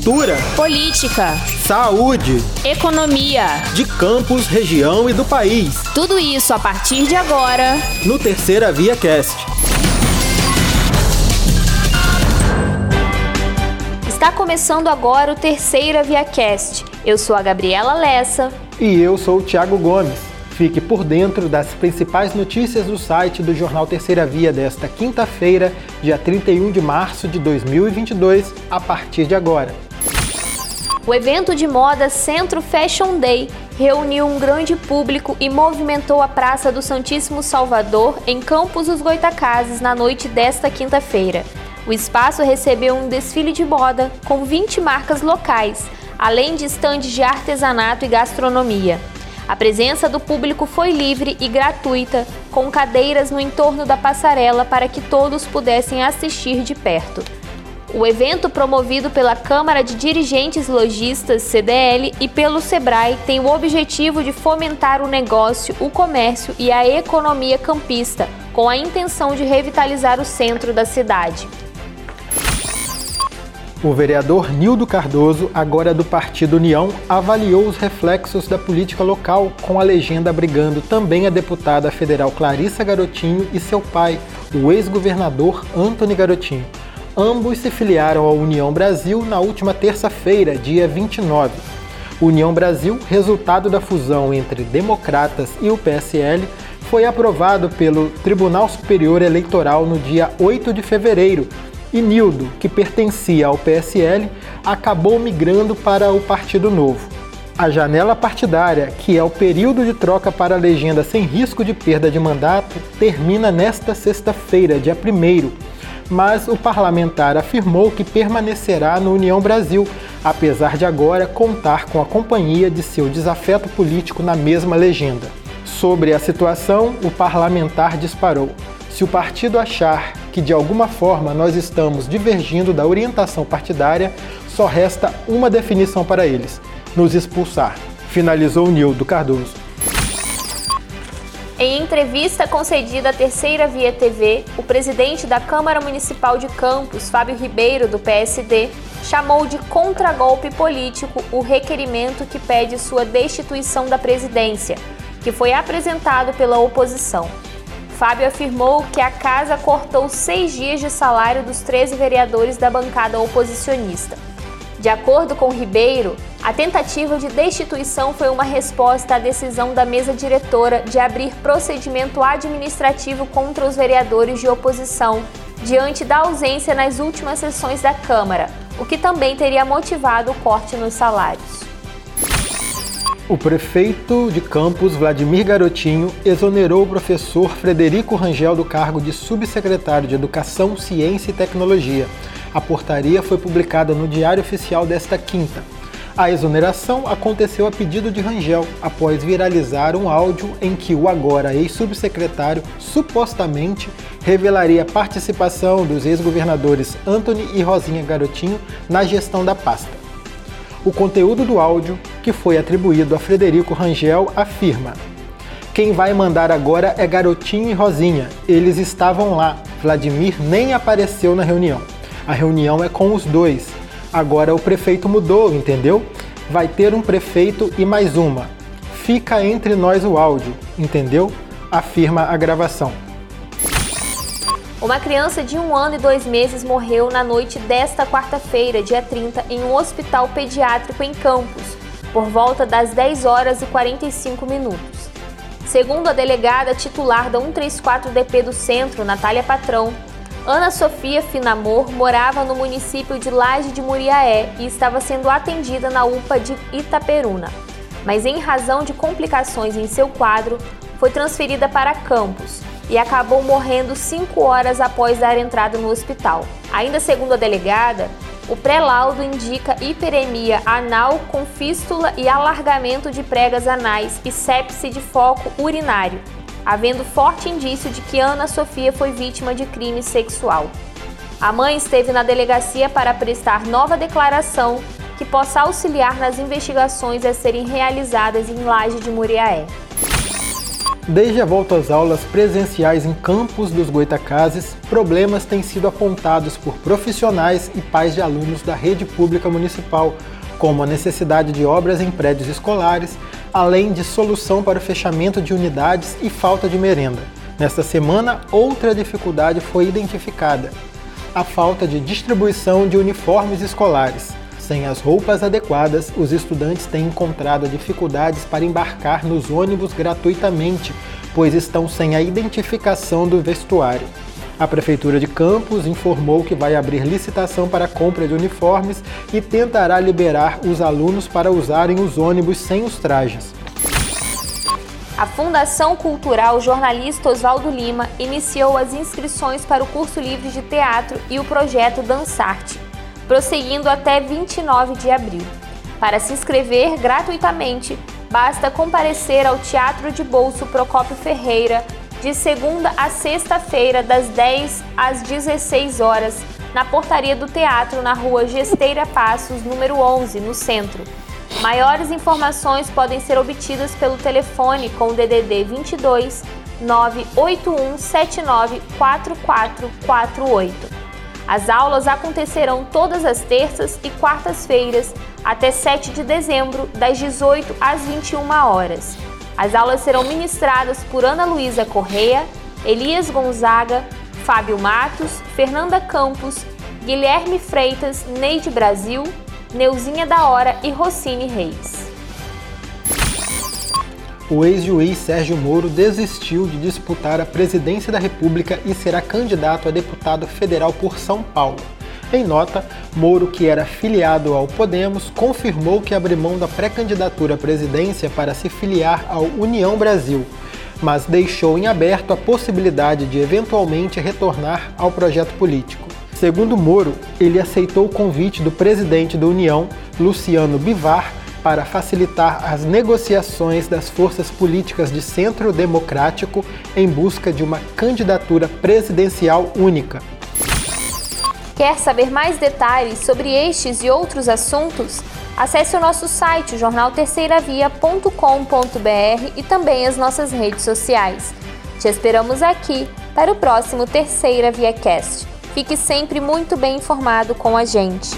cultura, política, saúde, economia, de campos, região e do país. Tudo isso a partir de agora no Terceira Via Cast. Está começando agora o Terceira Via Cast. Eu sou a Gabriela Lessa. E eu sou o Thiago Gomes. Fique por dentro das principais notícias do site do jornal Terceira Via desta quinta-feira, dia 31 de março de 2022, a partir de agora. O evento de moda Centro Fashion Day reuniu um grande público e movimentou a Praça do Santíssimo Salvador em Campos dos Goitacazes na noite desta quinta-feira. O espaço recebeu um desfile de moda com 20 marcas locais, além de estandes de artesanato e gastronomia. A presença do público foi livre e gratuita, com cadeiras no entorno da passarela para que todos pudessem assistir de perto. O evento, promovido pela Câmara de Dirigentes Logistas CDL e pelo Sebrae, tem o objetivo de fomentar o negócio, o comércio e a economia campista, com a intenção de revitalizar o centro da cidade. O vereador Nildo Cardoso, agora do Partido União, avaliou os reflexos da política local, com a legenda abrigando também a deputada federal Clarissa Garotinho e seu pai, o ex-governador Antony Garotinho. Ambos se filiaram à União Brasil na última terça-feira, dia 29. União Brasil, resultado da fusão entre Democratas e o PSL, foi aprovado pelo Tribunal Superior Eleitoral no dia 8 de fevereiro, e Nildo, que pertencia ao PSL, acabou migrando para o Partido Novo. A janela partidária, que é o período de troca para a legenda sem risco de perda de mandato, termina nesta sexta-feira, dia 1 mas o parlamentar afirmou que permanecerá no União Brasil, apesar de agora contar com a companhia de seu desafeto político na mesma legenda. Sobre a situação, o parlamentar disparou. Se o partido achar que de alguma forma nós estamos divergindo da orientação partidária, só resta uma definição para eles: nos expulsar. Finalizou Nildo Cardoso. Em entrevista concedida à Terceira Via TV, o presidente da Câmara Municipal de Campos, Fábio Ribeiro, do PSD, chamou de contragolpe político o requerimento que pede sua destituição da presidência, que foi apresentado pela oposição. Fábio afirmou que a casa cortou seis dias de salário dos 13 vereadores da bancada oposicionista. De acordo com Ribeiro, a tentativa de destituição foi uma resposta à decisão da mesa diretora de abrir procedimento administrativo contra os vereadores de oposição diante da ausência nas últimas sessões da Câmara, o que também teria motivado o corte nos salários. O prefeito de Campos, Vladimir Garotinho, exonerou o professor Frederico Rangel do cargo de subsecretário de Educação, Ciência e Tecnologia. A portaria foi publicada no Diário Oficial desta quinta. A exoneração aconteceu a pedido de Rangel, após viralizar um áudio em que o agora ex-subsecretário supostamente revelaria a participação dos ex-governadores Anthony e Rosinha Garotinho na gestão da pasta. O conteúdo do áudio, que foi atribuído a Frederico Rangel, afirma: Quem vai mandar agora é Garotinho e Rosinha. Eles estavam lá. Vladimir nem apareceu na reunião. A reunião é com os dois. Agora o prefeito mudou, entendeu? Vai ter um prefeito e mais uma. Fica entre nós o áudio, entendeu? Afirma a gravação. Uma criança de um ano e dois meses morreu na noite desta quarta-feira, dia 30, em um hospital pediátrico em Campos, por volta das 10 horas e 45 minutos. Segundo a delegada titular da 134DP do Centro, Natália Patrão, Ana Sofia Finamor morava no município de Laje de Muriaé e estava sendo atendida na UPA de Itaperuna, mas em razão de complicações em seu quadro, foi transferida para Campos, e acabou morrendo cinco horas após dar entrada no hospital. Ainda segundo a delegada, o pré-laudo indica hiperemia anal com fístula e alargamento de pregas anais e sepse de foco urinário, havendo forte indício de que Ana Sofia foi vítima de crime sexual. A mãe esteve na delegacia para prestar nova declaração que possa auxiliar nas investigações a serem realizadas em Laje de Muriaé. Desde a volta às aulas presenciais em campos dos Goitacazes, problemas têm sido apontados por profissionais e pais de alunos da rede pública municipal, como a necessidade de obras em prédios escolares, além de solução para o fechamento de unidades e falta de merenda. Nesta semana, outra dificuldade foi identificada: a falta de distribuição de uniformes escolares. Sem as roupas adequadas, os estudantes têm encontrado dificuldades para embarcar nos ônibus gratuitamente, pois estão sem a identificação do vestuário. A Prefeitura de Campos informou que vai abrir licitação para a compra de uniformes e tentará liberar os alunos para usarem os ônibus sem os trajes. A Fundação Cultural Jornalista Oswaldo Lima iniciou as inscrições para o curso livre de teatro e o projeto Dançarte prosseguindo até 29 de abril. Para se inscrever gratuitamente, basta comparecer ao Teatro de Bolso Procópio Ferreira de segunda a sexta-feira, das 10 às 16 horas, na portaria do teatro na rua Gesteira Passos, número 11, no centro. Maiores informações podem ser obtidas pelo telefone com o DDD 22 981 79 4448. As aulas acontecerão todas as terças e quartas-feiras até 7 de dezembro, das 18 às 21 horas. As aulas serão ministradas por Ana Luísa Correia, Elias Gonzaga, Fábio Matos, Fernanda Campos, Guilherme Freitas, Neide Brasil, Neuzinha da Hora e Rocine Reis o ex-juiz Sérgio Moro desistiu de disputar a presidência da República e será candidato a deputado federal por São Paulo. Em nota, Moro, que era filiado ao Podemos, confirmou que abriu mão da pré-candidatura à presidência para se filiar ao União Brasil, mas deixou em aberto a possibilidade de eventualmente retornar ao projeto político. Segundo Moro, ele aceitou o convite do presidente da União, Luciano Bivar, para facilitar as negociações das forças políticas de centro democrático em busca de uma candidatura presidencial única. Quer saber mais detalhes sobre estes e outros assuntos? Acesse o nosso site jornalterceiravia.com.br e também as nossas redes sociais. Te esperamos aqui para o próximo Terceira Via Cast. Fique sempre muito bem informado com a gente.